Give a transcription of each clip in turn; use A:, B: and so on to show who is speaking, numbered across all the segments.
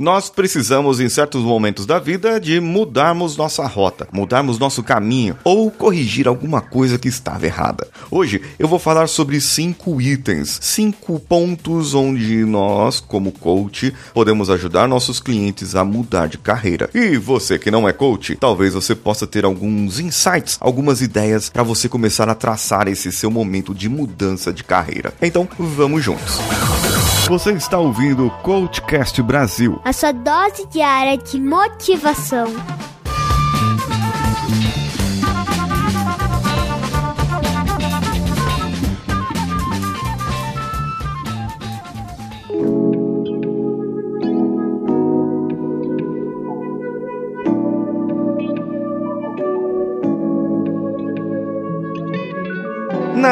A: Nós precisamos, em certos momentos da vida, de mudarmos nossa rota, mudarmos nosso caminho ou corrigir alguma coisa que estava errada. Hoje eu vou falar sobre cinco itens, cinco pontos onde nós, como coach, podemos ajudar nossos clientes a mudar de carreira. E você que não é coach, talvez você possa ter alguns insights, algumas ideias para você começar a traçar esse seu momento de mudança de carreira. Então, vamos juntos. Você está ouvindo o Coachcast Brasil.
B: A sua dose diária de motivação.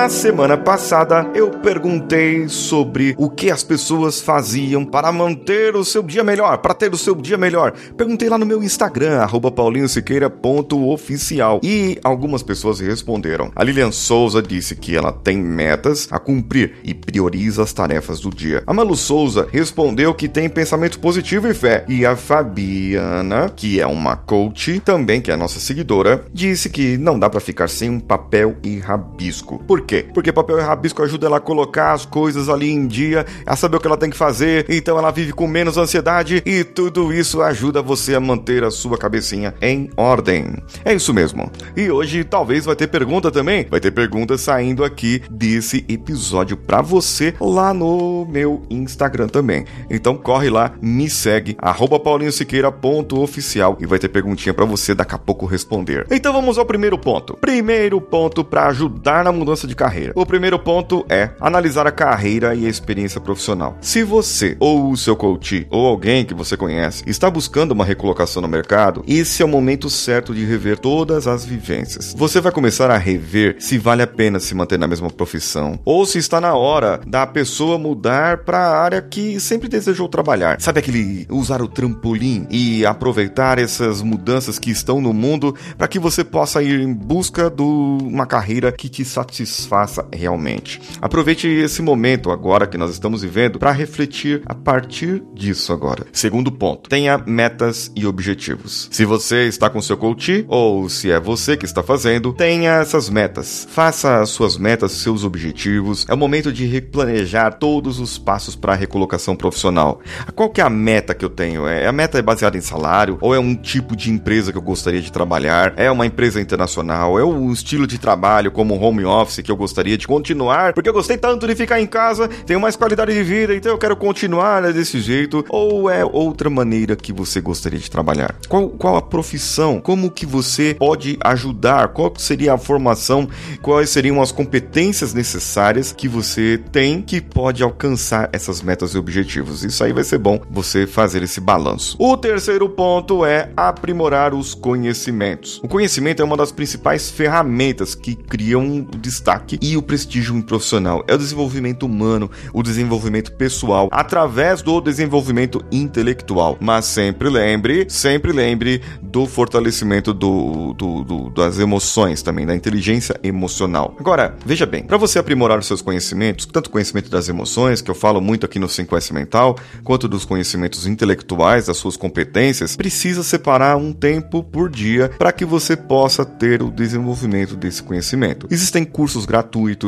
A: Na semana passada, eu perguntei sobre o que as pessoas faziam para manter o seu dia melhor, para ter o seu dia melhor. Perguntei lá no meu Instagram, paulinhosiqueira.oficial. E algumas pessoas responderam. A Lilian Souza disse que ela tem metas a cumprir e prioriza as tarefas do dia. A Malu Souza respondeu que tem pensamento positivo e fé. E a Fabiana, que é uma coach, também que é nossa seguidora, disse que não dá para ficar sem um papel e rabisco. Por quê? Porque papel e rabisco ajuda ela a colocar as coisas ali em dia, a saber o que ela tem que fazer, então ela vive com menos ansiedade e tudo isso ajuda você a manter a sua cabecinha em ordem. É isso mesmo. E hoje talvez vai ter pergunta também. Vai ter pergunta saindo aqui desse episódio para você lá no meu Instagram também. Então corre lá, me segue paulinhosiqueira.oficial e vai ter perguntinha para você daqui a pouco responder. Então vamos ao primeiro ponto. Primeiro ponto para ajudar na mudança de carreira. O primeiro ponto é analisar a carreira e a experiência profissional. Se você ou o seu coach ou alguém que você conhece está buscando uma recolocação no mercado, esse é o momento certo de rever todas as vivências. Você vai começar a rever se vale a pena se manter na mesma profissão ou se está na hora da pessoa mudar para a área que sempre desejou trabalhar. Sabe aquele usar o trampolim e aproveitar essas mudanças que estão no mundo para que você possa ir em busca de uma carreira que te satisfaça satisfaça realmente. Aproveite esse momento agora que nós estamos vivendo para refletir a partir disso agora. Segundo ponto, tenha metas e objetivos. Se você está com seu coach ou se é você que está fazendo, tenha essas metas. Faça as suas metas, seus objetivos. É o momento de replanejar todos os passos para a recolocação profissional. Qual que é a meta que eu tenho? É a meta é baseada em salário ou é um tipo de empresa que eu gostaria de trabalhar? É uma empresa internacional? É um estilo de trabalho como home office que eu gostaria de continuar, porque eu gostei tanto de ficar em casa, tenho mais qualidade de vida, então eu quero continuar desse jeito, ou é outra maneira que você gostaria de trabalhar? Qual, qual a profissão? Como que você pode ajudar? Qual seria a formação? Quais seriam as competências necessárias que você tem que pode alcançar essas metas e objetivos? Isso aí vai ser bom você fazer esse balanço. O terceiro ponto é aprimorar os conhecimentos. O conhecimento é uma das principais ferramentas que criam destaque destaque e o prestígio profissional. É o desenvolvimento humano, o desenvolvimento pessoal, através do desenvolvimento intelectual. Mas sempre lembre, sempre lembre do fortalecimento do, do, do das emoções também, da inteligência emocional. Agora, veja bem, para você aprimorar os seus conhecimentos, tanto conhecimento das emoções, que eu falo muito aqui no 5S Mental, quanto dos conhecimentos intelectuais, das suas competências, precisa separar um tempo por dia para que você possa ter o desenvolvimento desse conhecimento. Existem cursos gratuitos,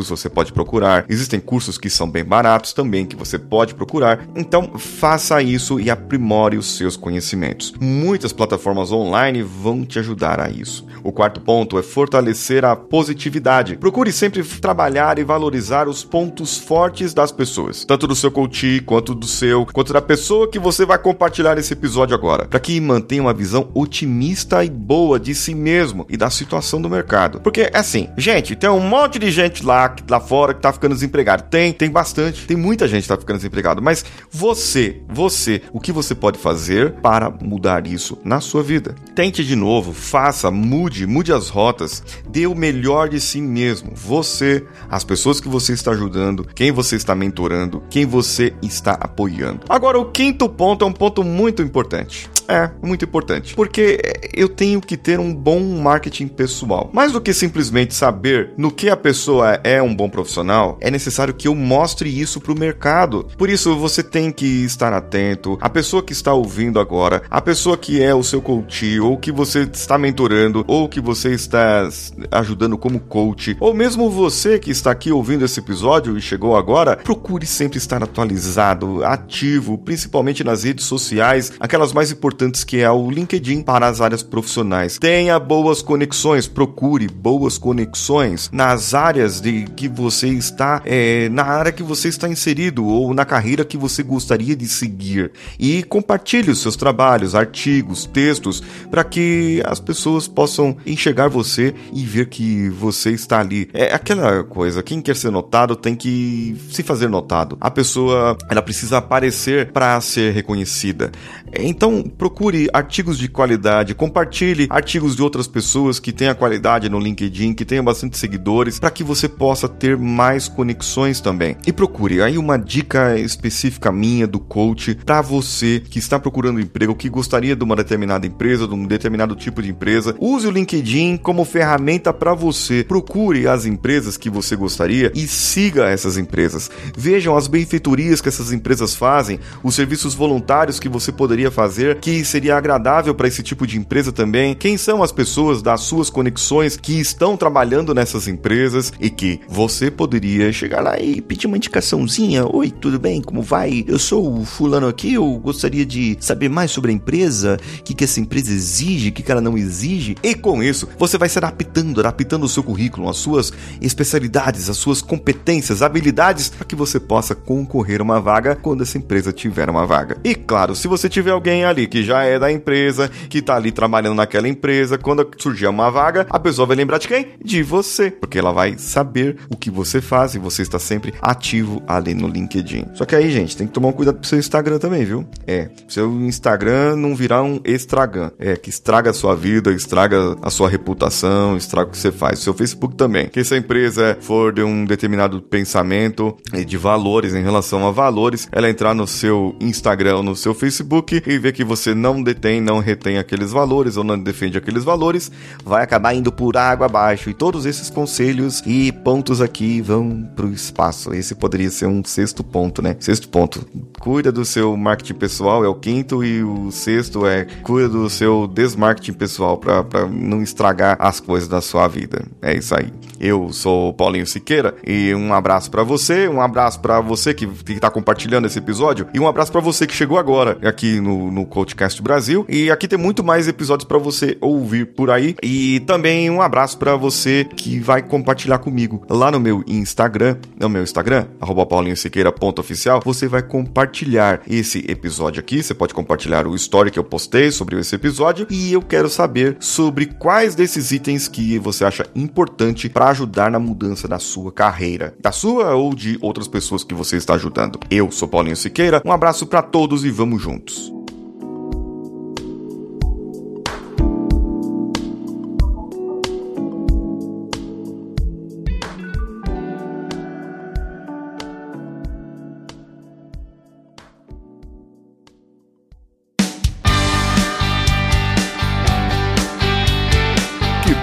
A: você pode procurar. Existem cursos que são bem baratos também que você pode procurar. Então, faça isso e aprimore os seus conhecimentos. Muitas plataformas online vão te ajudar a isso. O quarto ponto é fortalecer a positividade. Procure sempre trabalhar e valorizar os pontos fortes das pessoas, tanto do seu coach quanto do seu, quanto da pessoa que você vai compartilhar esse episódio agora, para que mantenha uma visão otimista e boa de si mesmo e da situação do mercado. Porque assim, gente, tem um monte de gente lá, lá fora que tá ficando desempregado. Tem, tem bastante. Tem muita gente que tá ficando desempregado. Mas você, você, o que você pode fazer para mudar isso na sua vida? Tente de novo, faça, mude, mude as rotas, dê o melhor de si mesmo. Você, as pessoas que você está ajudando, quem você está mentorando, quem você está apoiando. Agora, o quinto ponto é um ponto muito importante É, muito importante. Porque eu tenho que ter um bom marketing pessoal. Mais do que simplesmente saber no que a pessoa é um bom profissional, é necessário que eu mostre isso para o mercado. Por isso, você tem que estar atento. A pessoa que está ouvindo agora, a pessoa que é o seu coach, ou que você está mentorando, ou que você está ajudando como coach, ou mesmo você que está aqui ouvindo esse episódio e chegou agora, procure sempre estar atualizado, ativo, principalmente nas redes sociais, aquelas mais importantes que é o LinkedIn para as áreas profissionais. Tenha boas conexões, procure boas conexões nas áreas de que você está, é, na área que você está inserido ou na carreira que você gostaria de seguir e compartilhe os seus trabalhos, artigos, textos para que as pessoas possam enxergar você e ver que você está ali. É aquela coisa, quem quer ser notado tem que se fazer notado. A pessoa, ela precisa aparecer para ser reconhecida. Então, procure artigos de qualidade, compartilhe artigos de outras pessoas que tenham qualidade no LinkedIn, que tenham bastante seguidores, para que você possa ter mais conexões também. E procure aí uma dica específica minha do coach para você que está procurando emprego, que gostaria de uma determinada empresa, de um determinado tipo de empresa. Use o LinkedIn como ferramenta para você. Procure as empresas que você gostaria e siga essas empresas. Vejam as benfeitorias que essas empresas fazem, os serviços voluntários que você poderia poderia fazer que seria agradável para esse tipo de empresa também? Quem são as pessoas das suas conexões que estão trabalhando nessas empresas e que você poderia chegar lá e pedir uma indicaçãozinha? Oi, tudo bem? Como vai? Eu sou o fulano aqui, eu gostaria de saber mais sobre a empresa, o que, que essa empresa exige, o que, que ela não exige. E com isso, você vai se adaptando, adaptando o seu currículo, as suas especialidades, as suas competências, habilidades, para que você possa concorrer a uma vaga quando essa empresa tiver uma vaga. E claro, se você tiver alguém ali que já é da empresa, que tá ali trabalhando naquela empresa, quando surgir uma vaga, a pessoa vai lembrar de quem? De você, porque ela vai saber o que você faz e você está sempre ativo ali no LinkedIn. Só que aí, gente, tem que tomar um cuidado pro seu Instagram também, viu? É, seu Instagram não virar um estragan, é, que estraga a sua vida, estraga a sua reputação, estraga o que você faz. Seu Facebook também. Que se a empresa for de um determinado pensamento e de valores em relação a valores, ela entrar no seu Instagram ou no seu Facebook e ver que você não detém, não retém aqueles valores ou não defende aqueles valores, vai acabar indo por água abaixo. E todos esses conselhos e pontos aqui vão para o espaço. Esse poderia ser um sexto ponto, né? Sexto ponto. Cuida do seu marketing pessoal, é o quinto, e o sexto é cuida do seu desmarketing pessoal para não estragar as coisas da sua vida. É isso aí. Eu sou Paulinho Siqueira e um abraço para você, um abraço para você que, que tá compartilhando esse episódio e um abraço para você que chegou agora aqui no, no Coachcast Brasil. E aqui tem muito mais episódios para você ouvir por aí. E também um abraço para você que vai compartilhar comigo lá no meu Instagram, no meu Instagram, paulinhosiqueira.oficial, você vai compartilhar esse episódio aqui. Você pode compartilhar o story que eu postei sobre esse episódio e eu quero saber sobre quais desses itens que você acha importante para ajudar na mudança da sua carreira, da sua ou de outras pessoas que você está ajudando. Eu sou Paulinho Siqueira, um abraço para todos e vamos juntos.